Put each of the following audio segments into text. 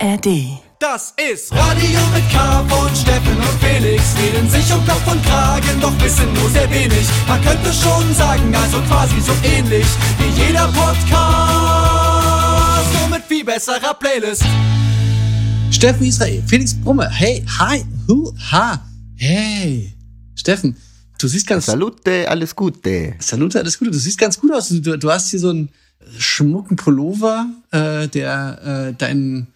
ARD. Das ist Radio mit K von Steffen und Felix. Reden sich um Kopf und Kragen, doch wissen nur sehr wenig. Man könnte schon sagen, also quasi so ähnlich wie jeder Podcast. Nur mit viel besserer Playlist. Steffen Israel, Felix Brumme, hey, hi, hu, ha, hey. Steffen, du siehst ganz... Salute, alles Gute. Salute, alles Gute. Du siehst ganz gut aus. Du, du hast hier so einen schmucken Pullover, äh, der äh, deinen...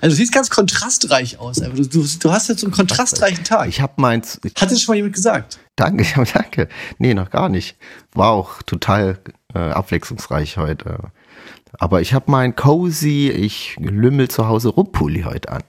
Also du siehst ganz kontrastreich aus. Du, du, du hast jetzt so einen kontrastreichen Tag. Ich habe meins. Hat das schon mal jemand gesagt? danke, danke. Nee, noch gar nicht. War auch total äh, abwechslungsreich heute. Aber ich habe mein cozy, ich lümmel zu Hause Rumpulli heute an.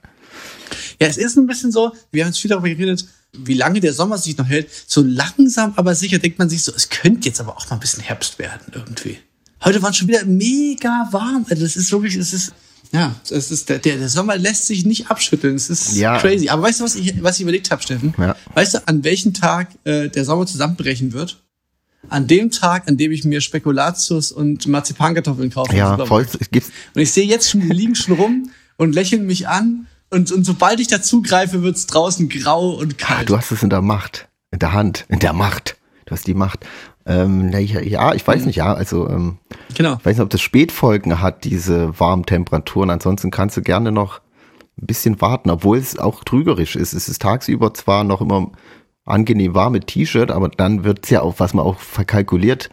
Ja, es ist ein bisschen so, wir haben jetzt viel darüber geredet, wie lange der Sommer sich noch hält. So langsam, aber sicher denkt man sich so, es könnte jetzt aber auch mal ein bisschen Herbst werden irgendwie. Heute war es schon wieder mega warm. Also das ist wirklich, es ist, ja, es ist, der, der Sommer lässt sich nicht abschütteln. Es ist Ja. crazy. Aber weißt du, was ich, was ich überlegt habe, Steffen? Ja. Weißt du, an welchem Tag äh, der Sommer zusammenbrechen wird? An dem Tag, an dem ich mir Spekulatius und Marzipankartoffeln kaufe. Ja, voll. Es Und ich sehe jetzt schon, die liegen schon rum und lächeln mich an. Und, und sobald ich dazugreife, wird's draußen grau und ah, kalt. du hast es in der Macht, in der Hand, in der Macht. Du hast die Macht. Ähm, na, ja, ja, ich weiß nicht, ja, also ähm, genau. ich weiß nicht, ob das Spätfolgen hat, diese warmen Temperaturen. Ansonsten kannst du gerne noch ein bisschen warten, obwohl es auch trügerisch ist. Es ist tagsüber zwar noch immer angenehm warm mit T-Shirt, aber dann wird's ja auch, was man auch verkalkuliert,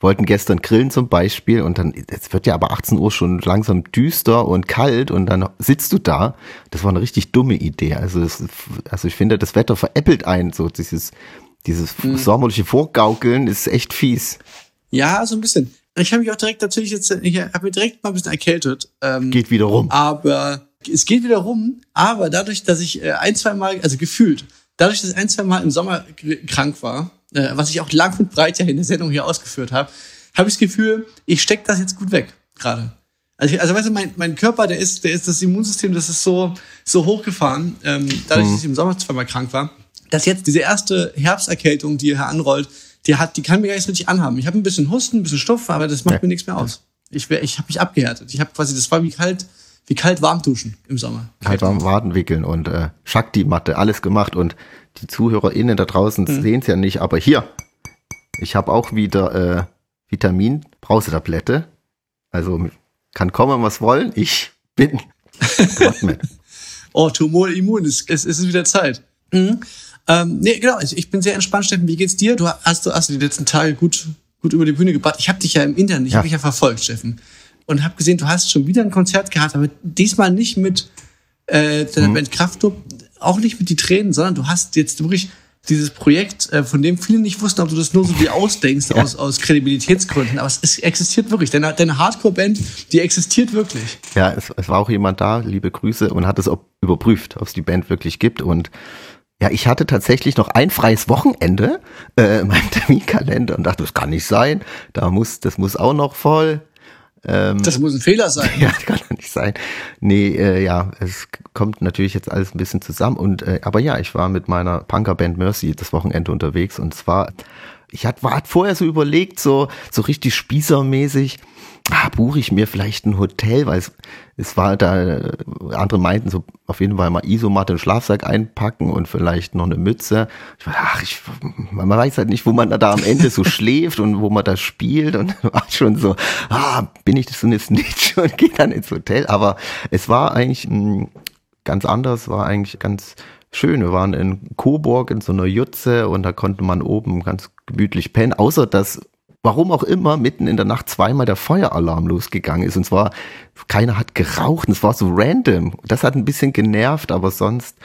wollten gestern grillen zum Beispiel und dann, es wird ja aber 18 Uhr schon langsam düster und kalt und dann sitzt du da. Das war eine richtig dumme Idee. Also, das, also ich finde, das Wetter veräppelt einen, so dieses, dieses sommerliche Vorgaukeln ist echt fies. Ja, so ein bisschen. Ich habe mich auch direkt natürlich jetzt, ich habe mich direkt mal ein bisschen erkältet. Ähm, Geht wieder rum. aber es geht wieder rum, aber dadurch, dass ich äh, ein, zwei Mal, also gefühlt, dadurch, dass ich ein, zwei Mal im Sommer krank war, äh, was ich auch lang und breit ja in der Sendung hier ausgeführt habe, habe ich das Gefühl, ich steck das jetzt gut weg, gerade. Also, ich- also weißt du, mein, mein Körper, der ist, der ist das Immunsystem, das ist so, so hochgefahren, ähm, dadurch, dass ich im Sommer zweimal krank war, dass jetzt diese erste Herbsterkältung, die hier anrollt, die hat, die kann mir gar nicht richtig anhaben. Ich habe ein bisschen Husten, ein bisschen Stoff, aber das macht Ja. mir nichts mehr aus. Ich, ich habe mich abgehärtet. Ich habe quasi, das war wie kalt, wie kalt warm duschen im Sommer. halt am Waden wickeln und äh, Shakti-Matte, alles gemacht und die ZuhörerInnen da draußen Mhm. sehen's ja nicht, aber hier, ich habe auch wieder äh, Vitamin, Brausetablette, also kann kommen, was wollen, ich bin Gottman. Oh, Tumor immun, es, es, es ist wieder Zeit. Mhm. Ähm, nee, genau, also ich bin sehr entspannt, Steffen. Wie geht's dir? Du hast, du hast die letzten Tage gut, gut über die Bühne gebracht. Ich habe dich ja im Internet, ich Ja. habe dich ja verfolgt, Steffen. Und habe gesehen, du hast schon wieder ein Konzert gehabt, aber diesmal nicht mit äh, deiner Mhm. Band Kraftklub, auch nicht mit die Tränen, sondern du hast jetzt wirklich dieses Projekt, äh, von dem viele nicht wussten, ob du das nur so wie ausdenkst aus, aus Kredibilitätsgründen. Aber es, es existiert wirklich. Deine, deine Hardcore-Band, die existiert wirklich. Ja, es, es war auch jemand da, liebe Grüße, und hat es ob, überprüft, ob es die Band wirklich gibt. Und ja, ich hatte tatsächlich noch ein freies Wochenende äh, in meinem Terminkalender und dachte, das kann nicht sein. Da muss, das muss auch noch voll. Das muss ein Fehler sein. Ja, das kann doch nicht sein. Nee, äh, ja, es kommt natürlich jetzt alles ein bisschen zusammen. Und äh, aber ja, ich war mit meiner Punkerband Mercy das Wochenende unterwegs und zwar, ich hatte war, hat vorher so überlegt, so so richtig spießermäßig, ah, buche ich mir vielleicht ein Hotel, weil es, es war da, andere meinten so auf jeden Fall mal Isomatte und Schlafsack einpacken und vielleicht noch eine Mütze. Ich war, ach, ich, man weiß halt nicht, wo man da am Ende so schläft und wo man da spielt und war schon so, ah, bin ich das denn jetzt nicht und gehe dann ins Hotel. Aber es war eigentlich mh, ganz anders, war eigentlich ganz schön. Wir waren in Coburg in so einer Jutze und da konnte man oben ganz gemütlich pennen, außer dass warum auch immer mitten in der Nacht zweimal der Feueralarm losgegangen ist. Und zwar, keiner hat geraucht und es war so random. Das hat ein bisschen genervt, aber sonst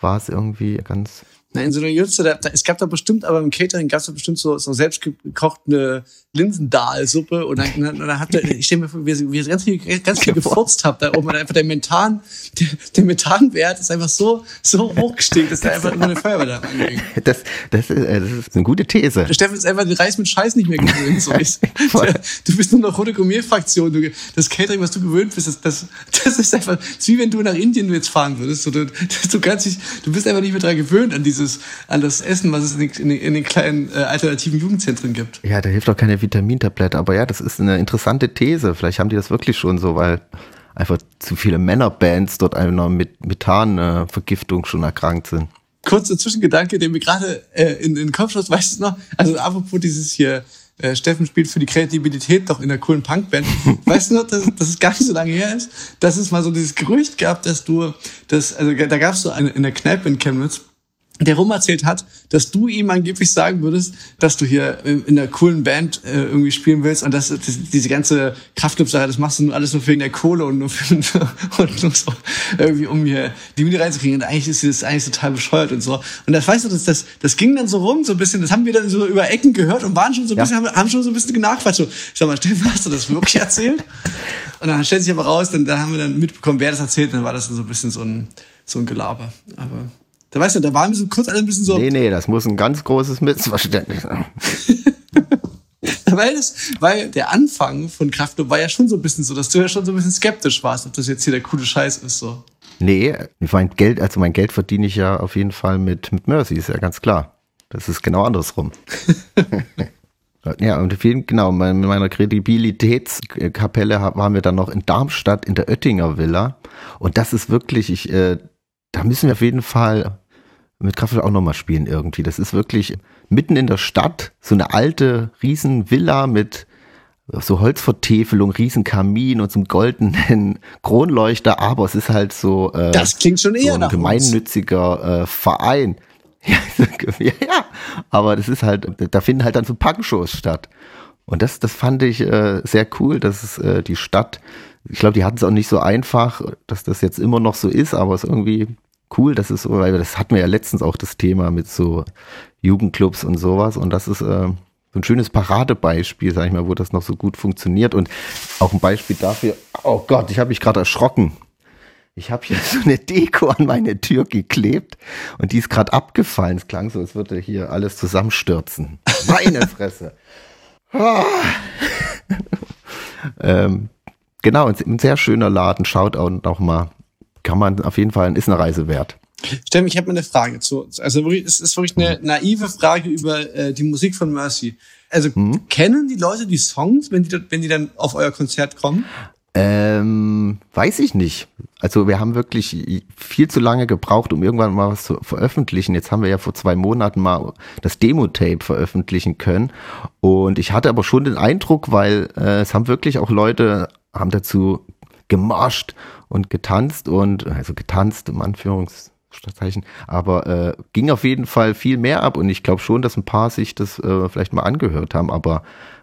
war es irgendwie ganz. Na, in so einer Jutze, da, da, es gab da bestimmt, aber im Catering gab es da bestimmt so, so selbstgekochte Linsendahlsuppe und dann, dann, dann hat der, ich stelle mir vor, wie ihr wie ganz viel, ganz viel gefurzt habt da oben und einfach der Methan, der, der Methanwert ist einfach so, so hochgestiegen, dass da einfach immer eine Feuerwehr da anging. Das, das, ist, äh, das ist eine gute These. Der Steffen ist einfach den Reis mit Scheiß nicht mehr gewöhnt. So. Ich, Voll. du bist nur noch rote Gourmet-Fraktion. Das Catering, was du gewöhnt bist, das, das, das ist einfach, das ist wie wenn du nach Indien jetzt fahren würdest. So, du, du, kannst dich, du bist einfach nicht mehr daran gewöhnt an dieses, an das Essen, was es in den, in den, in den kleinen äh, alternativen Jugendzentren gibt. Ja, da hilft auch keine Vitamintablette, aber ja, das ist eine interessante These. Vielleicht haben die das wirklich schon so, weil einfach zu viele Männerbands dort einer mit Methanvergiftung schon erkrankt sind. Kurzer Zwischengedanke, den mir gerade äh, in, in den Kopf schoss, weißt du noch? Also apropos dieses hier, äh, Steffen spielt für die Kreativität doch in der coolen Punkband. weißt du noch, dass, dass es gar nicht so lange her ist, dass es mal so dieses Gerücht gab, dass du, das, also da gab es so eine in der Kneipe in Chemnitz, der rum erzählt hat, dass du ihm angeblich sagen würdest, dass du hier in einer coolen Band äh, irgendwie spielen willst und dass das, diese ganze Kraftclub-Sache, das machst du nur alles nur wegen der Kohle und nur, für, und nur so irgendwie, um hier die Miete reinzukriegen. Und eigentlich ist das eigentlich total bescheuert und so. Und das weißt du, das, das, das ging dann so rum, so ein bisschen, das haben wir dann so über Ecken gehört und waren schon so ein bisschen, haben, haben schon so ein bisschen nachquatscht. So, sag mal, Steffen, hast du das wirklich erzählt? Und dann stellt sich aber raus, dann da haben wir dann mitbekommen, wer das erzählt, dann war das dann so ein bisschen so ein, so ein Gelaber. Aber da weißt du, da waren wir so kurz alle ein bisschen so. Nee, nee, das muss ein ganz großes Missverständnis sein. weil, das, weil der Anfang von Kraftclub war ja schon so ein bisschen so, dass du ja schon so ein bisschen skeptisch warst, ob das jetzt hier der coole Scheiß ist. So. Nee, mein Geld, also mein Geld verdiene ich ja auf jeden Fall mit, mit Mercy, ist ja ganz klar. Das ist genau andersrum. ja, und auf jeden genau, mit meiner Kredibilitätskapelle waren wir dann noch in Darmstadt in der Oettinger Villa. Und das ist wirklich, ich, äh, da müssen wir auf jeden Fall mit Kraftwerk auch nochmal spielen irgendwie. Das ist wirklich mitten in der Stadt, so eine alte Riesenvilla mit so Holzvertäfelung, Riesenkamin und so einem goldenen Kronleuchter, aber es ist halt so, äh, das klingt schon eher so ein gemeinnütziger äh, Verein. Ja, ja, aber das ist halt, da finden halt dann so Punkshows statt. Und das, das fand ich äh, sehr cool, dass es äh, die Stadt ich glaube, die hatten es auch nicht so einfach, dass das jetzt immer noch so ist, aber es ist irgendwie cool, dass es so, weil das hatten wir ja letztens auch das Thema mit so Jugendclubs und sowas und das ist äh, so ein schönes Paradebeispiel, sag ich mal, wo das noch so gut funktioniert und auch ein Beispiel dafür, oh Gott, ich habe mich gerade erschrocken. Ich habe hier so eine Deko an meine Tür geklebt und die ist gerade abgefallen. Es klang so, als würde hier alles zusammenstürzen. Meine Fresse. Oh. ähm, Genau, ein sehr schöner Laden. Schaut auch noch mal. Kann man auf jeden Fall, ist eine Reise wert. Steffen, ich habe mal eine Frage zu. Also wirklich, es ist wirklich eine mhm. naive Frage über äh, die Musik von Mercy. Also mhm. kennen die Leute die Songs, wenn die, wenn die dann auf euer Konzert kommen? Ähm, weiß ich nicht. Also wir haben wirklich viel zu lange gebraucht, um irgendwann mal was zu veröffentlichen. Jetzt haben wir ja vor zwei Monaten mal das Demo-Tape veröffentlichen können. Und ich hatte aber schon den Eindruck, weil äh, es haben wirklich auch Leute haben dazu gemarscht und getanzt und, also getanzt im Anführungszeichen, aber äh, ging auf jeden Fall viel mehr ab und ich glaube schon, dass ein paar sich das äh, vielleicht mal angehört haben, aber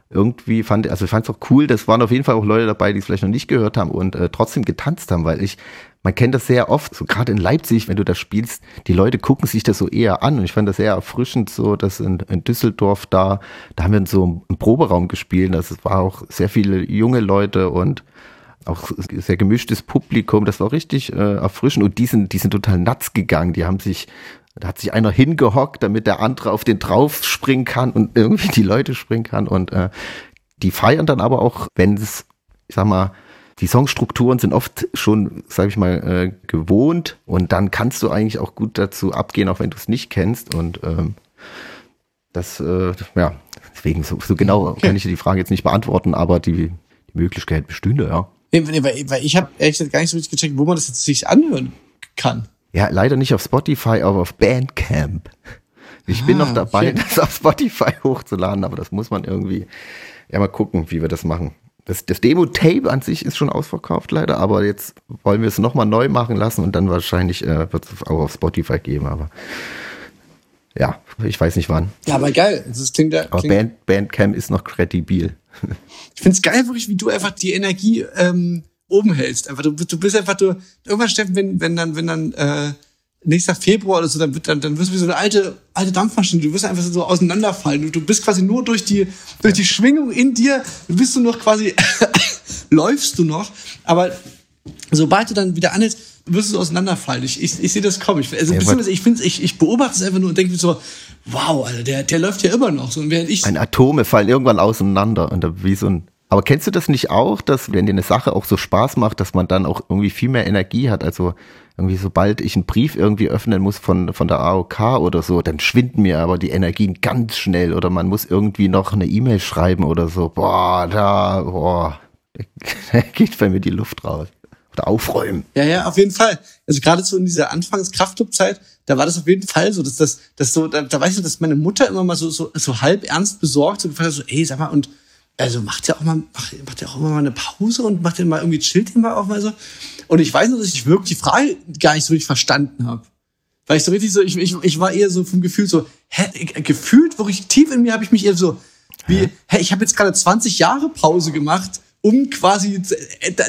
irgendwie fand, also ich fand es auch cool, das waren auf jeden Fall auch Leute dabei, die es vielleicht noch nicht gehört haben und äh, trotzdem getanzt haben, weil ich, man kennt das sehr oft, so gerade in Leipzig, wenn du das spielst, die Leute gucken sich das so eher an und ich fand das sehr erfrischend, so dass in, in Düsseldorf da, da haben wir in so einem Proberaum gespielt, das war auch sehr viele junge Leute und auch sehr gemischtes Publikum, das war richtig äh, erfrischend und die sind, die sind total nuts gegangen, die haben sich da hat sich einer hingehockt, damit der andere auf den drauf springen kann und irgendwie die Leute springen kann. Und äh, die feiern dann aber auch, wenn es, ich sag mal, die Songstrukturen sind oft schon, sag ich mal, äh, gewohnt und dann kannst du eigentlich auch gut dazu abgehen, auch wenn du es nicht kennst. Und ähm, das, äh, ja, deswegen so, so genau kann ich dir die Frage jetzt nicht beantworten, aber die, die Möglichkeit bestünde, ja. Nee, weil, weil ich habe ehrlich gesagt gar nicht so richtig gecheckt, wo man das jetzt sich anhören kann. Ja, leider nicht auf Spotify, aber auf Bandcamp. Ich ah, bin noch dabei, okay. das auf Spotify hochzuladen, aber das muss man irgendwie, ja, mal gucken, wie wir das machen. Das, das Demo-Tape an sich ist schon ausverkauft leider, aber jetzt wollen wir es nochmal neu machen lassen und dann wahrscheinlich äh, wird es auch auf Spotify geben, aber ja, ich weiß nicht wann. Ja, aber geil. Das klingt ja. Aber Band, Bandcamp ist noch kredibil. Ich find's geil, wirklich, wie du einfach die Energie ähm, oben hältst. Einfach, du, du bist einfach, du, irgendwann, Steffen, wenn, wenn dann, wenn dann, äh, nächster Februar oder so, dann, wird, dann, dann wirst du wie so eine alte, alte Dampfmaschine, du wirst einfach so auseinanderfallen. Du, du bist quasi nur durch die, durch die Schwingung in dir, bist du noch quasi, läufst du noch, aber sobald du dann wieder anhältst, wirst du auseinanderfallen. Ich, ich, ich sehe das kommen. Ich, also, ja, beziehungsweise ich, find's, ich, ich beobachte es einfach nur und denke mir so, wow, Alter, der, der läuft ja immer noch. So, und während ich Ein Atome fallen irgendwann auseinander und da wie so ein aber kennst du das nicht auch, dass wenn dir eine Sache auch so Spaß macht, dass man dann auch irgendwie viel mehr Energie hat? Also irgendwie sobald ich einen Brief irgendwie öffnen muss von, von der AOK oder so, dann schwinden mir aber die Energien ganz schnell oder man muss irgendwie noch eine E-Mail schreiben oder so. Boah, da, boah, da geht bei mir die Luft raus. Aufräumen. Ja, ja, auf jeden Fall. Also gerade so in dieser Anfangs-Kraftclub-Zeit, da war das auf jeden Fall so, dass das, dass so, da, da weiß ich, dass meine Mutter immer mal so, so, so halb ernst besorgt so gefragt hat, so, ey, sag mal, und also macht ja auch mal, macht, macht ja auch immer mal eine Pause und macht ja mal irgendwie chillt immer auch mal so. Und ich weiß nur, dass ich wirklich die Frage gar nicht so richtig verstanden habe. Weil ich so richtig so, ich, ich, ich war eher so vom Gefühl so, hä, gefühlt, wirklich tief in mir habe ich mich eher so, wie, hä, ich habe jetzt gerade 20 Jahre Pause gemacht, um quasi,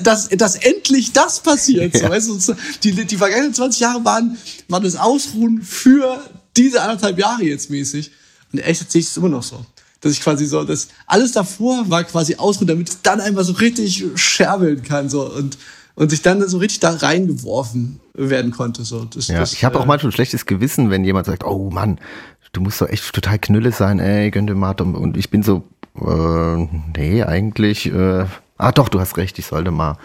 dass, dass endlich das passiert. So, weißt du, die, die vergangenen 20 Jahre waren, waren das Ausruhen für diese anderthalb Jahre jetzt mäßig. Und echt sehe ich es immer noch so. Dass ich quasi so, dass alles davor war quasi Ausruhen, damit es dann einfach so richtig scherbeln kann. So. Und und sich dann so richtig da reingeworfen werden konnte. So, das, ja, das, ich habe äh, auch manchmal ein schlechtes Gewissen, wenn jemand sagt, oh Mann, du musst doch echt total knülle sein, ey, gönn dir mal. Und ich bin so, äh, nee, eigentlich, äh, ah doch, du hast recht, ich sollte mal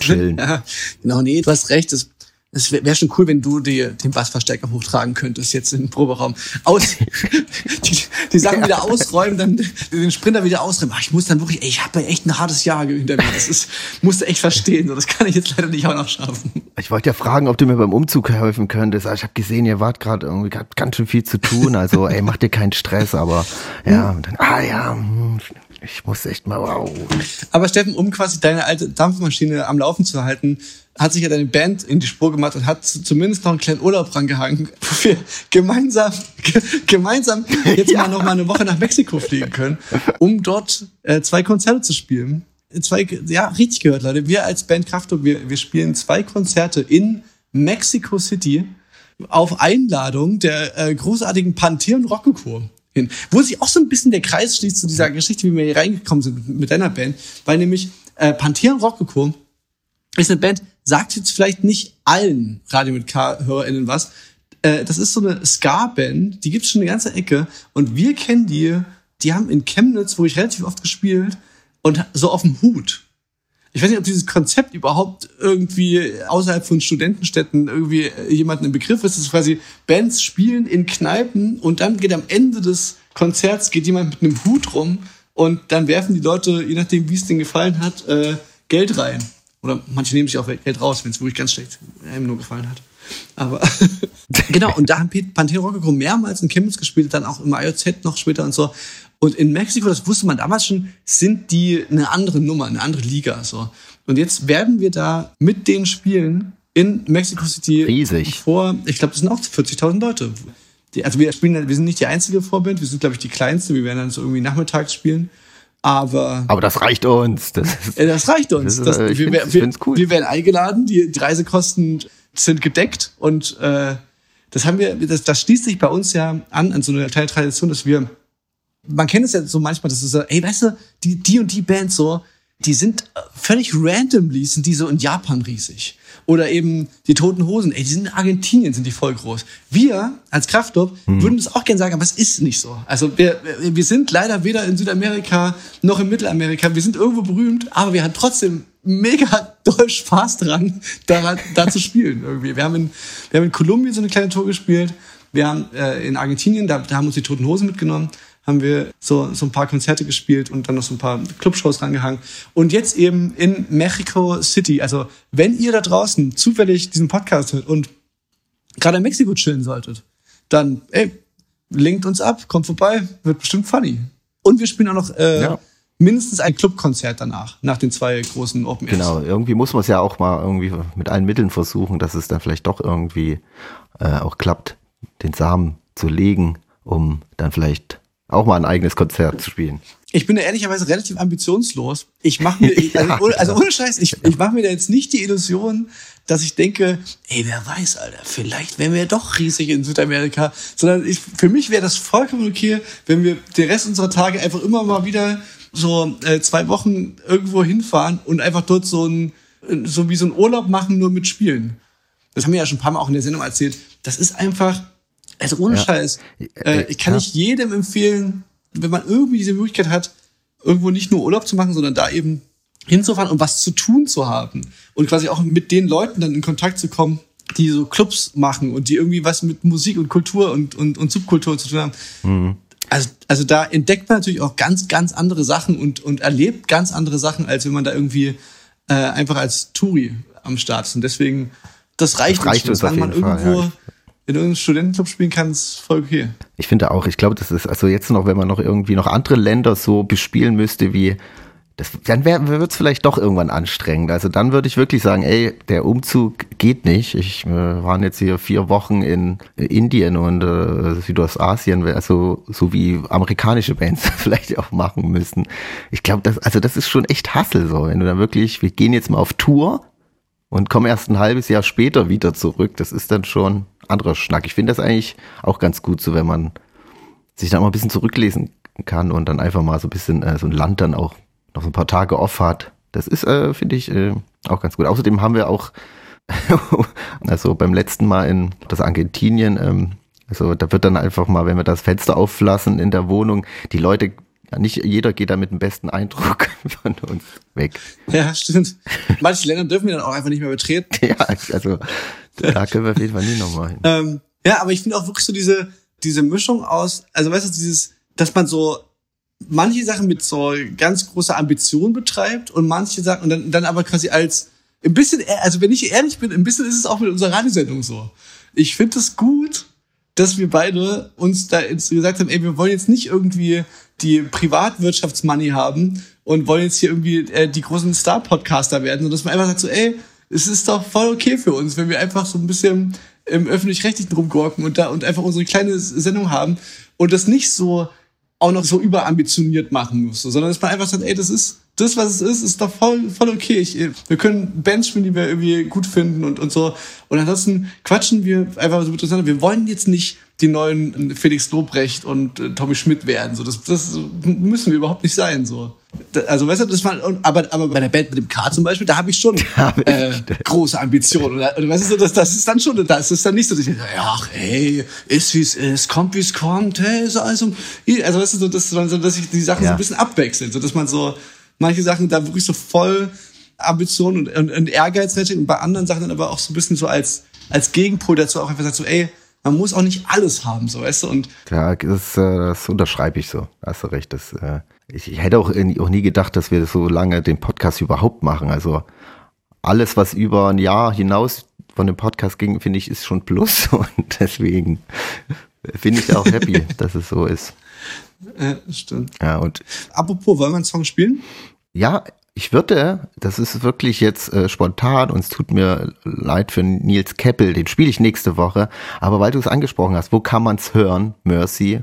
chillen. ja, genau, nee, du hast recht, das es wäre wär schon cool, wenn du die, den Bassverstärker hochtragen könntest jetzt im Proberaum. Aus, die, die Sachen wieder ausräumen, dann den Sprinter wieder ausräumen. Ach, ich muss dann wirklich, ey, ich habe echt ein hartes Jahr hinter mir. Das ist, musste echt verstehen. So, das kann ich jetzt leider nicht auch noch schaffen. Ich wollte ja fragen, ob du mir beim Umzug helfen könntest. Ich habe gesehen, ihr wart gerade irgendwie ganz schön viel zu tun. Also, ey, mach dir keinen Stress, aber ja, und dann, ah ja, hm, ich muss echt mal wow. Aber Steffen, um quasi deine alte Dampfmaschine am Laufen zu halten, hat sich ja deine Band in die Spur gemacht und hat zumindest noch einen kleinen Urlaub rangehangen, wo wir gemeinsam, gemeinsam jetzt ja. mal noch mal eine Woche nach Mexiko fliegen können, um dort äh, zwei Konzerte zu spielen. Zwei, ja, richtig gehört, Leute. Wir als Band Kraftwerk, wir, wir spielen zwei Konzerte in Mexico City auf Einladung der äh, großartigen Pantheon Rockoco hin. Wo sich auch so ein bisschen der Kreis schließt zu dieser Geschichte, wie wir hier reingekommen sind mit deiner Band, weil nämlich äh, Pantheon Rockoco ist eine Band, sagt jetzt vielleicht nicht allen Radio mit K-HörerInnen was. Äh, das ist so eine Ska-Band, die gibt's schon eine ganze Ecke. Und wir kennen die, die haben in Chemnitz, wo ich relativ oft gespielt, und so auf dem Hut. Ich weiß nicht, ob dieses Konzept überhaupt irgendwie außerhalb von Studentenstädten irgendwie jemanden im Begriff ist. Das ist quasi Bands spielen in Kneipen und dann geht am Ende des Konzerts geht jemand mit einem Hut rum und dann werfen die Leute, je nachdem wie es denen gefallen hat, äh, Geld rein. Oder manche nehmen sich auch Geld raus, wenn es wirklich ganz schlecht einem nur gefallen hat. Aber genau, und da haben Pantera Rocco mehrmals in Chemnitz gespielt, dann auch im IOZ noch später und so. Und in Mexiko, das wusste man damals schon, sind die eine andere Nummer, eine andere Liga. So. Und jetzt werden wir da mit denen spielen in Mexico City. Riesig. Vor, ich glaube, das sind auch 40.000 Leute. Die, also wir spielen, wir sind nicht die einzige Vorband, wir sind, glaube ich, die kleinste. Wir werden dann so irgendwie nachmittags spielen. Aber, aber das reicht uns. Das, ist, das reicht uns. Das, das, wir, wir, wir, cool. wir werden eingeladen, die, die Reisekosten sind gedeckt und äh, das haben wir, das, das schließt sich bei uns ja an, an so eine kleine Tradition, dass wir, man kennt es ja so manchmal, dass es so, ey, weißt du, die, die und die Band so, die sind völlig randomly, sind die so in Japan riesig. Oder eben die Toten Hosen, ey, die sind in Argentinien, sind die voll groß. Wir als Kraftclub hm. würden das auch gerne sagen, aber es ist nicht so. Also wir, wir sind leider weder in Südamerika noch in Mittelamerika. Wir sind irgendwo berühmt, aber wir haben trotzdem mega doll Spaß dran, da, da zu spielen irgendwie. Wir haben, in, wir haben in Kolumbien so eine kleine Tour gespielt. Wir haben äh, in Argentinien, da, da haben uns die Toten Hosen mitgenommen haben wir so, so ein paar Konzerte gespielt und dann noch so ein paar Clubshows rangehangen. Und jetzt eben in Mexico City. Also, wenn ihr da draußen zufällig diesen Podcast hört und gerade in Mexiko chillen solltet, dann, ey, linkt uns ab, kommt vorbei, wird bestimmt funny. Und wir spielen auch noch äh, ja. mindestens ein Clubkonzert danach, nach den zwei großen Open Airs. Genau, irgendwie muss man es ja auch mal irgendwie mit allen Mitteln versuchen, dass es dann vielleicht doch irgendwie äh, auch klappt, den Samen zu legen, um dann vielleicht auch mal ein eigenes Konzert zu spielen. Ich bin da ehrlicherweise relativ ambitionslos. Ich mache mir, also, also ohne Scheiß, ich, ich mache mir da jetzt nicht die Illusion, dass ich denke, ey, wer weiß, Alter, vielleicht wären wir ja doch riesig in Südamerika. Sondern ich, für mich wäre das vollkommen okay, wenn wir den Rest unserer Tage einfach immer mal wieder so äh, zwei Wochen irgendwo hinfahren und einfach dort so ein, so wie so ein Urlaub machen, nur mit Spielen. Das haben wir ja schon ein paar Mal auch in der Sendung erzählt. Das ist einfach, also ohne ja. Scheiß. Äh, ich kann ja. ich jedem empfehlen, wenn man irgendwie diese Möglichkeit hat, irgendwo nicht nur Urlaub zu machen, sondern da eben hinzufahren und was zu tun zu haben. Und quasi auch mit den Leuten dann in Kontakt zu kommen, die so Clubs machen und die irgendwie was mit Musik und Kultur und, und, und Subkultur zu tun haben. Mhm. Also, also da entdeckt man natürlich auch ganz, ganz andere Sachen und, und erlebt ganz andere Sachen, als wenn man da irgendwie äh, einfach als Touri am Start ist. Und deswegen, das reicht, Das reicht uns Solange man jeden Fall, irgendwo ja. In irgendeinem Studentenclub spielen kann, voll okay. Ich finde auch, ich glaube, das ist also jetzt noch, wenn man noch irgendwie noch andere Länder so bespielen müsste wie das, dann wird es vielleicht doch irgendwann anstrengend. Also dann würde ich wirklich sagen, ey, der Umzug geht nicht. Ich äh, waren jetzt hier vier Wochen in Indien und äh, Südostasien, also so wie amerikanische Bands vielleicht auch machen müssen. Ich glaube, das, also das ist schon echt Hassel so, wenn du dann wirklich, wir gehen jetzt mal auf Tour und kommen erst ein halbes Jahr später wieder zurück. Das ist dann schon anderer Schnack. Ich finde das eigentlich auch ganz gut, so wenn man sich dann mal ein bisschen zurücklesen kann und dann einfach mal so ein bisschen äh, so ein Land dann auch noch so ein paar Tage off hat. Das ist, äh, finde ich, äh, auch ganz gut. Außerdem haben wir auch, also beim letzten Mal in das Argentinien, ähm, also da wird dann einfach mal, wenn wir das Fenster auflassen in der Wohnung, die Leute, nicht jeder geht da mit dem besten Eindruck von uns weg. Ja, stimmt. Manche Länder dürfen wir dann auch einfach nicht mehr betreten. Ja, also da können wir auf jeden Fall nie nochmal hin. Ähm, ja, aber ich finde auch wirklich so diese, diese Mischung aus, also weißt du, dieses, dass man so manche Sachen mit so ganz großer Ambition betreibt und manche Sachen und dann, dann aber quasi als ein bisschen, also wenn ich ehrlich bin, ein bisschen ist es auch mit unserer Radiosendung so. Ich finde es gut, dass wir beide uns da jetzt gesagt haben, ey, wir wollen jetzt nicht irgendwie die Privatwirtschaftsmoney haben und wollen jetzt hier irgendwie äh, die großen Star-Podcaster werden, sondern dass man einfach sagt so, ey, es ist doch voll okay für uns, wenn wir einfach so ein bisschen im öffentlich-rechtlichen rumgurken und da und einfach unsere kleine Sendung haben und das nicht so auch noch so überambitioniert machen musste, sondern dass man einfach sagt, ey, das ist das, was es ist, ist doch voll, voll okay. Ich, wir können Bands spielen, die wir irgendwie gut finden und, und so. Und ansonsten quatschen wir einfach so miteinander. Wir wollen jetzt nicht die neuen Felix Lobrecht und äh, Tommy Schmidt werden. So, das, das müssen wir überhaupt nicht sein. So. Also, weißt du, das war, aber, aber bei der Band mit dem K zum Beispiel, da habe ich schon äh, große Ambitionen. Und, weißt du, so, das, das ist dann schon, das ist dann nicht so, dass ich, ach, hey, ist wie es ist, kommt wie es kommt, hey, ist also, also weißt du, so, dass, so, dass sich die Sachen so Ja. ein bisschen abwechseln, so dass man so manche Sachen da wirklich so voll Ambition und, und, und Ehrgeiz reinsteckt und bei anderen Sachen dann aber auch so ein bisschen so als, als Gegenpol dazu auch einfach sagt so, ey, man muss auch nicht alles haben, so, weißt du, und Ja, das, äh, das unterschreibe ich so. Da hast du recht. Das, äh, ich, ich hätte auch, auch nie gedacht, dass wir so lange den Podcast überhaupt machen. Also alles, was über ein Jahr hinaus von dem Podcast ging, finde ich, ist schon Plus. Und deswegen bin ich auch happy, dass es so ist. äh, stimmt. Ja, und Apropos, wollen wir einen Song spielen? ja, ich würde, das ist wirklich jetzt äh, spontan und es tut mir leid für Nils Keppel, den spiele ich nächste Woche. Aber weil du es angesprochen hast, wo kann man es hören, Mercy,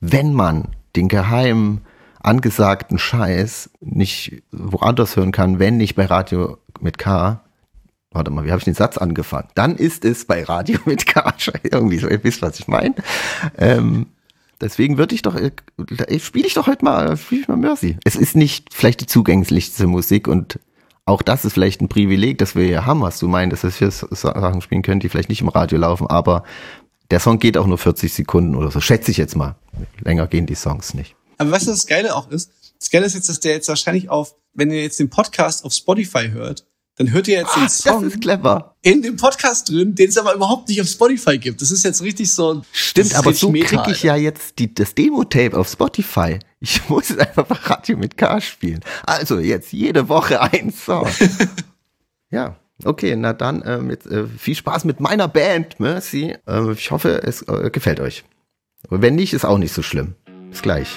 wenn man den geheimen angesagten Scheiß nicht woanders hören kann, wenn nicht bei Radio mit K. Warte mal, wie habe ich den Satz angefangen? Dann ist es bei Radio mit K. Irgendwie so, ihr wisst, was ich meine. Ähm, deswegen würde ich doch, äh, spiele ich doch heute mal, spiele ich mal Mercy. Es ist nicht vielleicht die zugänglichste Musik und auch das ist vielleicht ein Privileg, das wir hier haben, was du meinst, dass wir Sachen spielen können, die vielleicht nicht im Radio laufen, aber der Song geht auch nur 40 Sekunden oder so, schätze ich jetzt mal. Länger gehen die Songs nicht. Aber weißt du, was das Geile auch ist? Das Geile ist jetzt, dass der jetzt wahrscheinlich auf, wenn ihr jetzt den Podcast auf Spotify hört, dann hört ihr jetzt den Ah, Das Song ist clever. in dem Podcast drin, den es aber überhaupt nicht auf Spotify gibt. Das ist jetzt richtig so. das Stimmt, aber so kriege ich ja jetzt die, das Demo-Tape auf Spotify. Ich muss es einfach bei Radio mit K spielen. Also jetzt jede Woche ein Song. ja, okay, na dann ähm, jetzt, äh, viel Spaß mit meiner Band Mercy. Ähm, ich hoffe, es äh, gefällt euch. Und wenn nicht, ist auch nicht so schlimm. Bis gleich.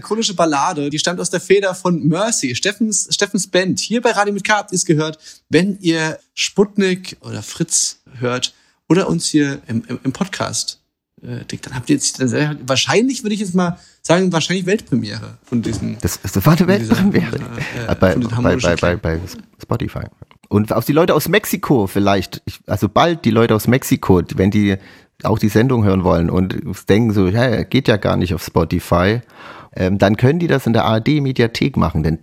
Melancholische Ballade, die stammt aus der Feder von Mercy, Steffens, Steffens Band. Hier bei Radio mit K habt ihr es gehört. Wenn ihr Sputnik oder Fritz hört oder uns hier im, im, im Podcast, äh, dann habt ihr jetzt, dann, wahrscheinlich würde ich jetzt mal sagen, wahrscheinlich Weltpremiere von diesem. Das, das war eine Weltpremiere. Dieser, äh, bei, bei, bei, bei, bei Spotify. Und auch die Leute aus Mexiko vielleicht, ich, also bald die Leute aus Mexiko, wenn die auch die Sendung hören wollen und denken so, ja, geht ja gar nicht auf Spotify, ähm, dann können die das in der ARD-Mediathek machen, denn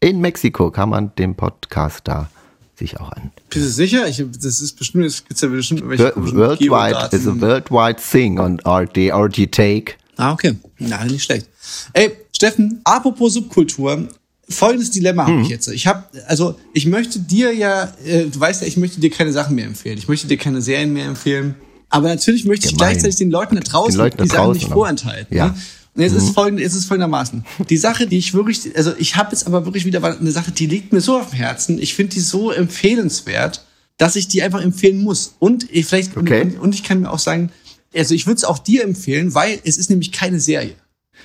in Mexiko kann man den Podcast da sich auch an. Bist du sicher? Ich, das ist bestimmt, das gibt's ja bestimmt welche Worldwide is a worldwide thing on RD, RD Take. Ah, okay. Na, nicht schlecht. Ey, Steffen, apropos Subkultur, folgendes Dilemma hm. habe ich jetzt. Ich habe, also ich möchte dir ja, äh, du weißt ja, ich möchte dir keine Sachen mehr empfehlen. Ich möchte dir keine Serien mehr empfehlen. Aber natürlich möchte Gemein. ich gleichzeitig den Leuten da draußen Leuten die Sachen nicht vorenthalten. Ja. Ne? Jetzt, mhm. ist folgend, jetzt ist folgendermaßen. Die Sache, die ich wirklich, also ich habe jetzt aber wirklich wieder eine Sache, die liegt mir so auf dem Herzen. Ich finde die so empfehlenswert, dass ich die einfach empfehlen muss. Und ich vielleicht, okay. und, und ich kann mir auch sagen, also ich würde es auch dir empfehlen, weil es ist nämlich keine Serie.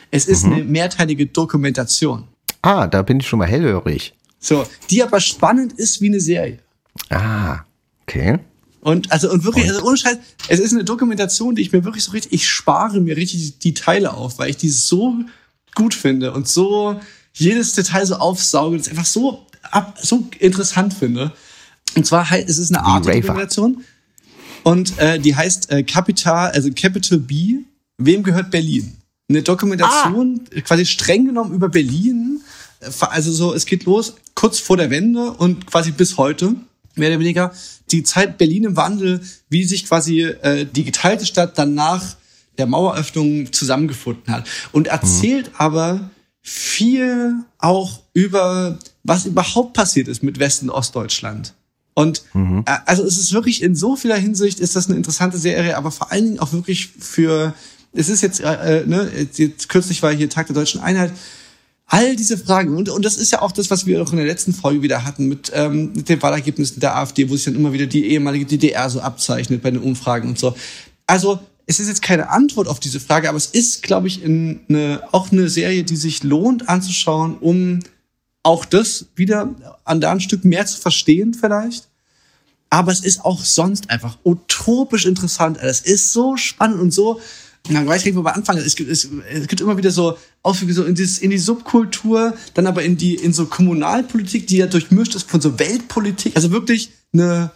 Es ist mhm. eine mehrteilige Dokumentation. Ah, da bin ich schon mal hellhörig. So, die aber spannend ist wie eine Serie. Ah, okay. Und also und wirklich, also ohne Scheiß, es ist eine Dokumentation, die ich mir wirklich so richtig, ich spare mir richtig die Teile auf, weil ich die so gut finde und so jedes Detail so aufsauge, das einfach so ab, so interessant finde. Und zwar halt, es ist eine Art Dokumentation und äh, die heißt äh, Capital, also Capital B. Wem gehört Berlin? Eine Dokumentation, ah. quasi streng genommen über Berlin. Äh, also so, es geht los kurz vor der Wende und quasi bis heute mehr oder weniger die Zeit Berlin im Wandel, wie sich quasi äh, die geteilte Stadt dann nach der Maueröffnung zusammengefunden hat. Und erzählt mhm. aber viel auch über, was überhaupt passiert ist mit Westen Ostdeutschland. Und mhm. äh, also es ist wirklich in so vieler Hinsicht ist das eine interessante Serie, aber vor allen Dingen auch wirklich für, es ist jetzt, äh, äh ne, jetzt kürzlich war hier Tag der Deutschen Einheit, All diese Fragen. Und, und das ist ja auch das, was wir auch in der letzten Folge wieder hatten mit, ähm, mit den Wahlergebnissen der AfD, wo sich dann immer wieder die ehemalige DDR so abzeichnet bei den Umfragen und so. Also es ist jetzt keine Antwort auf diese Frage, aber es ist, glaube ich, in eine, auch eine Serie, die sich lohnt anzuschauen, um auch das wieder an da ein Stück mehr zu verstehen vielleicht. Aber es ist auch sonst einfach utopisch interessant. Es ist so spannend und so dann weiß ich nicht, wo wir anfangen. Es gibt, es, es gibt immer wieder so Ausflüge so in, dieses, in die Subkultur, dann aber in die in so Kommunalpolitik, die ja durchmischt ist von so Weltpolitik. Also wirklich eine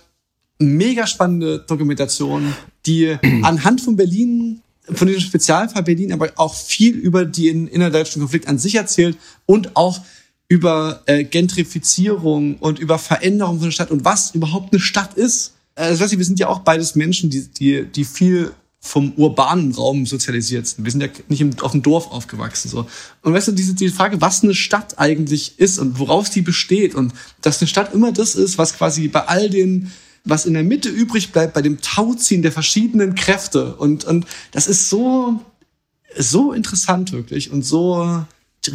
mega spannende Dokumentation, die anhand von Berlin, von diesem Spezialfall Berlin, aber auch viel über den innerdeutschen Konflikt an sich erzählt und auch über äh, Gentrifizierung und über Veränderung von der Stadt und was überhaupt eine Stadt ist. Also, weiß ich, wir sind ja auch beides Menschen, die, die, die viel vom urbanen Raum sozialisiert sind. Wir sind ja nicht im, auf dem Dorf aufgewachsen. So. Und weißt du, diese, diese Frage, was eine Stadt eigentlich ist und woraus die besteht und dass eine Stadt immer das ist, was quasi bei all den, was in der Mitte übrig bleibt, bei dem Tauziehen der verschiedenen Kräfte. Und, und das ist so, so interessant wirklich und so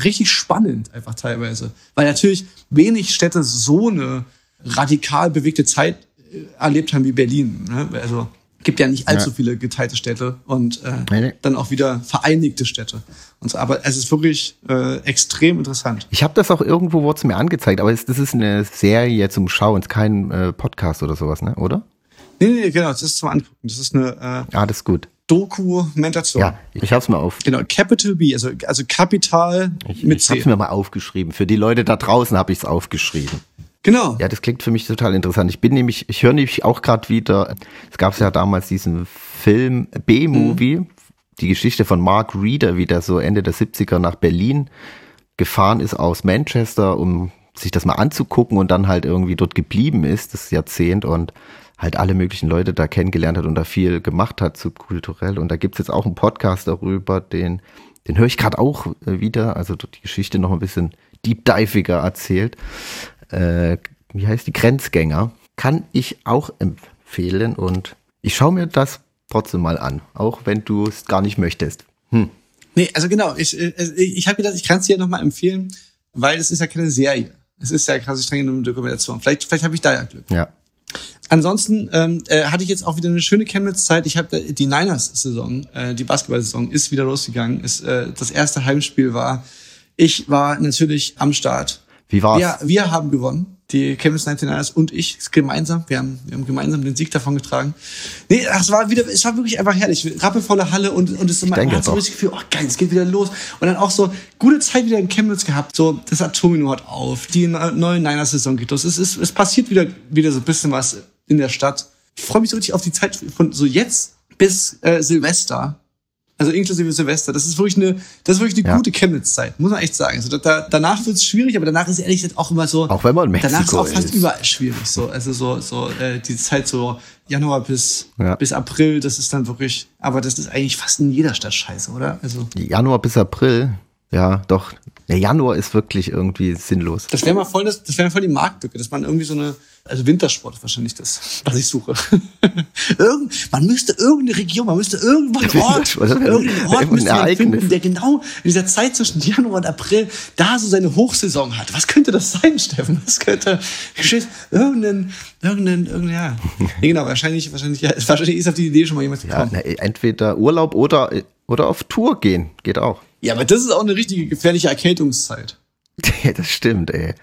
richtig spannend einfach teilweise. Weil natürlich wenig Städte so eine radikal bewegte Zeit äh, erlebt haben wie Berlin. Ne? Also gibt ja nicht allzu ja. viele geteilte Städte und äh, nee, nee. dann auch wieder vereinigte Städte. Und so. Aber es ist wirklich äh, extrem interessant. Ich habe das auch irgendwo wurde es mir angezeigt, aber es, das ist eine Serie zum Schauen, kein äh, Podcast oder sowas, ne? Oder? Nee, nee, genau, das ist zum Angucken. Das ist eine äh, ah, das ist gut. Dokumentation. Ja, ich hab's mal auf. Genau, Capital B, also also Kapital mit ich, C. Ich hab's mir mal aufgeschrieben. Für die Leute da draußen habe ich's aufgeschrieben. Genau. Ja, das klingt für mich total interessant. Ich bin nämlich, ich höre nämlich auch gerade wieder, es gab ja damals diesen Film B-Movie, mhm. die Geschichte von Mark Reeder, wie der so Ende der 70er nach Berlin gefahren ist aus Manchester, um sich das mal anzugucken und dann halt irgendwie dort geblieben ist, das Jahrzehnt und halt alle möglichen Leute da kennengelernt hat und da viel gemacht hat subkulturell. Und da gibt's jetzt auch einen Podcast darüber, den, den höre ich gerade auch äh, wieder, also die Geschichte noch ein bisschen deep diviger erzählt äh, wie heißt die Grenzgänger, kann ich auch empfehlen und ich schaue mir das trotzdem mal an, auch wenn du es gar nicht möchtest. Hm. Nee, also genau, ich, ich, äh, ich habe gedacht, ich kann es dir nochmal empfehlen, weil es ist ja keine Serie. Es ist ja quasi streng eine Dokumentation. Vielleicht, vielleicht habe ich da ja Glück. Ja. Ansonsten ähm, äh, hatte ich jetzt auch wieder eine schöne Chemnitz-Zeit. Ich habe die Niners-Saison, äh, die Basketball-Saison ist wieder losgegangen. Ist, äh, das erste Heimspiel war. Ich war natürlich am Start. Wie war's? Ja, wir haben gewonnen. Die Chemnitz 99ers und ich gemeinsam. Wir haben, wir haben gemeinsam den Sieg davon getragen. Nee, es war wieder, es war wirklich einfach herrlich. Rappelvolle Halle und, und es immer, man hat so das Gefühl, oh geil, es geht wieder los. Und dann auch so gute Zeit wieder in Chemnitz gehabt. So, das Atomino hat auf. Die neue Niners-Saison geht los. Es ist, es passiert wieder, wieder so ein bisschen was in der Stadt. Ich freue mich so richtig auf die Zeit von so jetzt bis äh, Silvester. Also inklusive Silvester. Das ist wirklich eine, das ist wirklich eine ja. gute Chemnitz-Zeit, muss man echt sagen. Also da, danach wird es schwierig, aber danach ist ehrlich gesagt auch immer so. Auch wenn man in Mexiko Danach ist auch fast ist. überall schwierig. So, also so, so äh, die Zeit so Januar bis ja. bis April, das ist dann wirklich. Aber das ist eigentlich fast in jeder Stadt scheiße, oder? Also Januar bis April. Ja, doch. Der Januar ist wirklich irgendwie sinnlos. Das wäre mal voll, das, das wäre voll die Marktlücke, dass man irgendwie so eine, also Wintersport ist wahrscheinlich das, was ich suche. Irgend, man müsste irgendeine Region, man müsste irgendwann Ort, irgendeinen Ort müsste man finden, der genau in dieser Zeit zwischen Januar und April da so seine Hochsaison hat. Was könnte das sein, Steffen? Was könnte, irgendein, irgendein, irgendein, ja. Nee, genau, wahrscheinlich, wahrscheinlich, ja, wahrscheinlich ist auf die Idee schon mal jemand gekommen. Ja, na, entweder Urlaub oder, oder auf Tour gehen, geht auch. Ja, aber das ist auch eine richtige gefährliche Erkältungszeit. Ja, das stimmt, ey.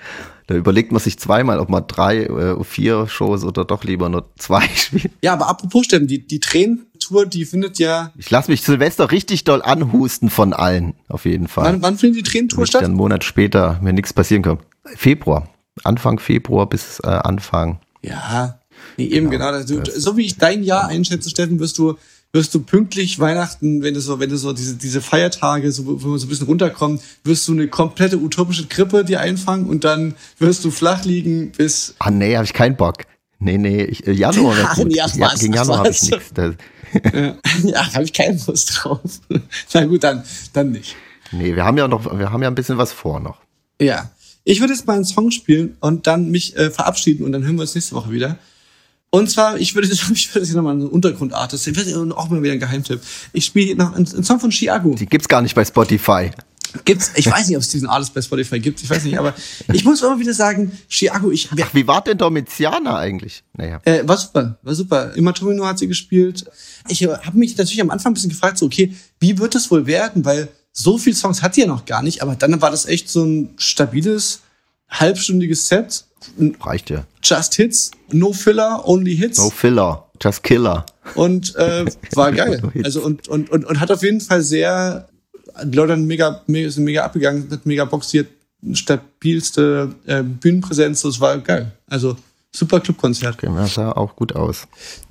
Da überlegt man sich zweimal, ob man drei, äh, vier Shows oder doch lieber nur zwei spielt. Ja, aber apropos Stimmen, die, die Tränentour, die findet ja. Ich lasse mich Silvester richtig doll anhusten von allen, auf jeden Fall. Wann, wann findet die Tränentour statt? Dann einen Monat später, wenn nichts passieren kann. Februar. Anfang Februar bis äh, Anfang. Ja, nee, eben genau. genau. Du, so wie ich dein Jahr einschätze, Steffen, wirst du wirst du pünktlich Weihnachten, wenn du so, wenn du so diese, diese Feiertage, so, wo man so ein bisschen runterkommt, wirst du eine komplette utopische Krippe dir einfangen und dann wirst du flach liegen bis. Ah, nee, hab ich keinen Bock. Nee, nee, ich, äh, Januar wäre gut. Ja, ja, gegen Januar habe ich nichts. ja, ja habe ich keinen Lust drauf. Na gut, dann, dann nicht. Nee, wir haben ja noch, wir haben ja ein bisschen was vor noch. Ja. Ich würde jetzt mal einen Song spielen und dann mich äh, verabschieden und dann hören wir uns nächste Woche wieder. Und zwar, ich würde, ich würde jetzt nochmal einen Untergrundartist, ich würde auch mal wieder ein Geheimtipp. Ich spiele noch einen, einen Song von Chiago. Die gibt's gar nicht bei Spotify. Gibt's, ich weiß nicht, ob es diesen Artist bei Spotify gibt, ich weiß nicht, aber ich muss immer wieder sagen, Chiago, ich... Ach, wie war denn Domitiana eigentlich? Naja. Äh, war super, war super. Immer Tomino hat sie gespielt. Ich habe mich natürlich am Anfang ein bisschen gefragt, so, okay, wie wird das wohl werden? Weil so viele Songs hat sie ja noch gar nicht, aber dann war das echt so ein stabiles, halbstündiges Set Reicht ja. Just Hits, No Filler, Only Hits. No Filler, Just Killer. Und äh, war geil. also und, und, und, und hat auf jeden Fall sehr, die Leute haben mega, mega, sind mega abgegangen, hat mega boxiert, stabilste äh, Bühnenpräsenz, das war geil. Also super Clubkonzert. Okay, das sah auch gut aus.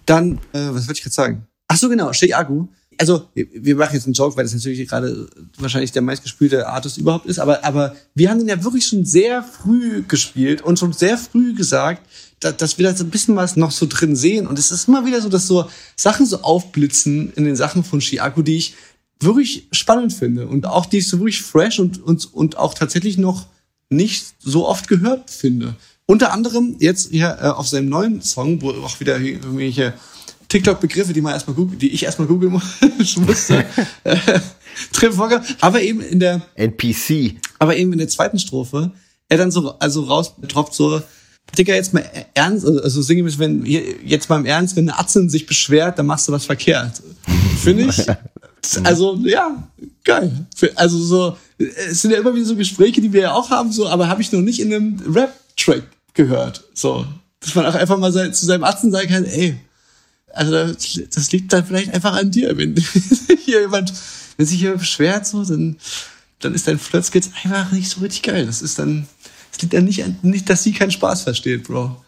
Dann, äh, was wollte ich gerade sagen? Ach so, genau, Shea Agu also wir machen jetzt einen Joke, weil das natürlich gerade wahrscheinlich der meistgespielte Artist überhaupt ist, aber, aber wir haben ihn ja wirklich schon sehr früh gespielt und schon sehr früh gesagt, dass, dass wir da so ein bisschen was noch so drin sehen. Und es ist immer wieder so, dass so Sachen so aufblitzen in den Sachen von Chiago, die ich wirklich spannend finde und auch die ich so wirklich fresh und, und, und auch tatsächlich noch nicht so oft gehört finde. Unter anderem jetzt hier äh, auf seinem neuen Song, wo auch wieder irgendwelche TikTok-Begriffe, die man erstmal googeln, die ich erstmal googeln musste. äh, Tripwalker, aber eben in der NPC. Aber eben in der zweiten Strophe, er dann so also raus tropft so Digga, jetzt mal ernst, also, also sinngemäß, wenn jetzt mal im Ernst, wenn eine Atzen sich beschwert, dann machst du was verkehrt. Finde ich. Also, ja, geil. Also so, es sind ja immer wieder so Gespräche, die wir ja auch haben, so, aber habe ich noch nicht in einem Rap-Track gehört. So. Dass man auch einfach mal zu seinem Atzen sagen kann, ey, also das liegt dann vielleicht einfach an dir. Wenn hier jemand, wenn sich hier beschwert, so, dann, dann ist dein Flirtskills einfach nicht so richtig geil. Das ist dann, es liegt dann nicht, an, nicht, dass sie keinen Spaß versteht, Bro.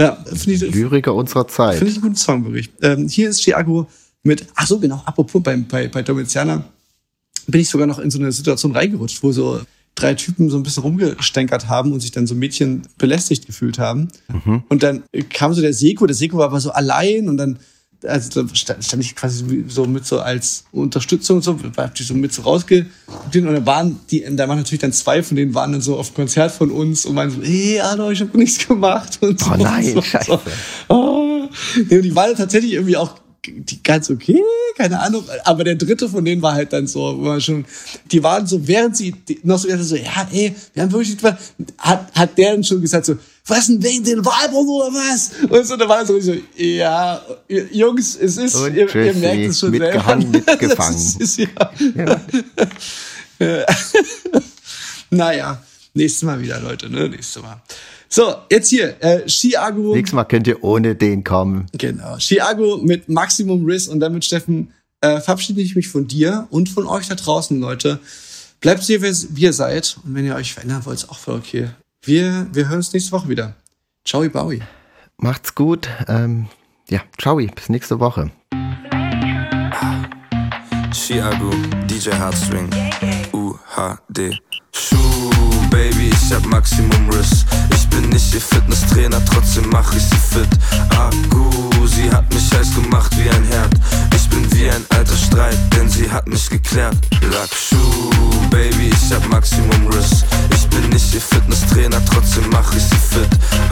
Ja, finde ich. Lyriker unserer Zeit. Finde ich einen guten Songbericht. Ähm, hier ist Chiago mit, ach so, genau, apropos bei, bei, bei Domitiana bin ich sogar noch in so eine Situation reingerutscht, wo so drei Typen so ein bisschen rumgestänkert haben und sich dann so Mädchen belästigt gefühlt haben. Mhm. Und dann kam so der Seko, der Seko war aber so allein und dann also da stand ich quasi so mit so als Unterstützung so, war ich so mit so rausge und dann waren die, da waren natürlich dann zwei von denen waren dann so auf dem Konzert von uns und waren so, hey, hallo, ich habe nichts gemacht und so. Oh nein, so, scheiße. So. Oh. Ja, die waren tatsächlich irgendwie auch die ganz okay, keine Ahnung. Aber der dritte von denen war halt dann so, man schon, die waren so, während sie noch so, so ja, ey, wir haben wirklich, hat, hat der dann schon gesagt so, was denn wegen den Weibern oder was? Und so, da war so, so ja, Jungs, es ist, Und ihr, ihr merkt es schon mitgehangen, selber. mitgefangen. Das ist, ja. naja, nächstes Mal wieder, Leute, ne, nächstes Mal. So, jetzt hier, äh, Chiago. Nächstes Mal könnt ihr ohne den kommen. Genau. Chiago mit Maximum Riss und damit, Steffen, äh, verabschiede ich mich von dir und von euch da draußen, Leute. Bleibt so, wie ihr seid. Und wenn ihr euch verändern wollt, ist auch voll okay. Wir, wir hören uns nächste Woche wieder. Ciao, Baui. Macht's gut. Ähm, ja, ciao, bis nächste Woche. Chiago, DJ Heartstring, UHD. Schuh, Baby, ich hab Maximum Riss. Bin nicht ihr Fitnesstrainer, trotzdem mach ich sie fit. Agu, sie hat mich heiß gemacht wie ein Herd. Ich bin wie ein alter Streit, denn sie hat mich geklärt. Lackschuh, Baby, ich hab Maximum Riss. Ich bin nicht ihr Fitnesstrainer, trotzdem mach ich sie fit.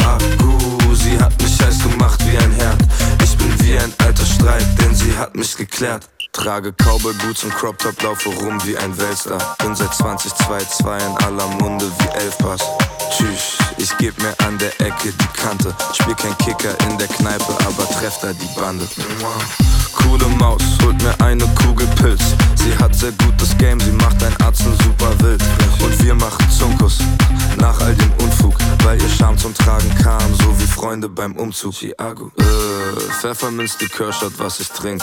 Agu, sie hat mich heiß gemacht wie ein Herd. Ich bin wie ein alter Streit, denn sie hat mich geklärt. Trage Cowboy Boots und Crop Top, laufe rum wie ein Weltstar. Bin seit 2022 in aller Munde wie Elfpass. Tschüss, ich geb mir an der Ecke die Kante. Spiel kein Kicker in der Kneipe, aber treff da die Bande. Coole Maus, holt mir eine Kugel Pilz. Sie hat sehr gutes Game, sie macht ein Arzen super wild. Und wir machen Zunkus nach all dem Unfug, weil ihr Charme zum Tragen kam, so wie Freunde beim Umzug. Chiago. Äh, Pfefferminz-Likörshot, was ich trink.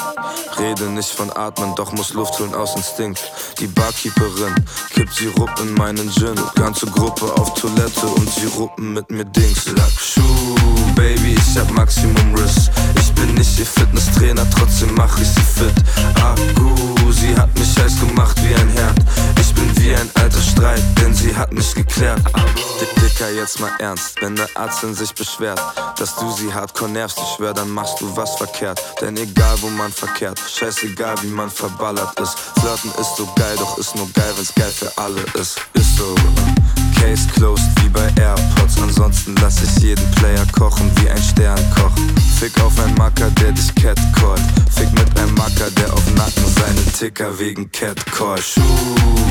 Rede nicht von Atmen, doch muss Luft holen aus Instinkt. Die Barkeeperin kippt Sirup in meinen Gin. Ganze Gruppe auf Toilette und sie ruppen mit mir Dings. Lackschuh, Baby, ich hab Maximum Riss. Ich bin nicht ihr Fitnesstrainer, trotzdem mach ich sie fit. Agu, sie hat mich heiß gemacht wie ein Herd. Ich bin wie ein alter Streit, denn sie hat mich geklärt. Dick, Dicker, jetzt mal ernst, wenn der Arzt in sich beschwert, dass du sie hardcore nervst, ich schwör, dann machst du was verkehrt. Denn egal wo man verkehrt, scheißegal wie man verballert ist. Flirten ist so geil, doch ist nur geil, wenn's geil für alle ist. Ist so. Case closed wie bei AirPods. Ansonsten lass ich jeden Player kochen wie ein Sternkoch. Fick auf einen Macker, der dich catcallt. Fick mit einem Macker, der auf Nacken seinen Ticker wegen Catcall. Schuh,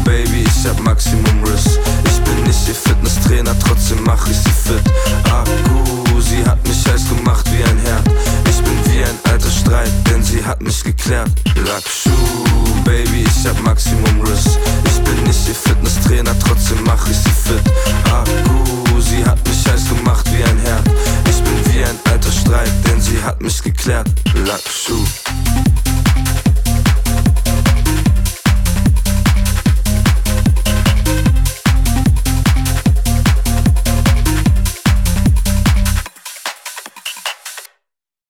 Baby, ich hab Maximum Riss. Ich bin nicht ihr Fitnesstrainer, trotzdem mach ich sie fit. Akku, sie hat mich heiß gemacht wie ein Herd. Ich bin wie ein alter Streit, denn sie hat mich geklärt. Lackschuh, Baby, ich hab Maximum Riss. Ich bin nicht ihr Fitnesstrainer, trotzdem mach ich sie fit. Akku, sie hat mich heiß gemacht wie ein Herd. Ich bin wie ein alter Streit, denn sie hat mich geklärt. Lackschuh.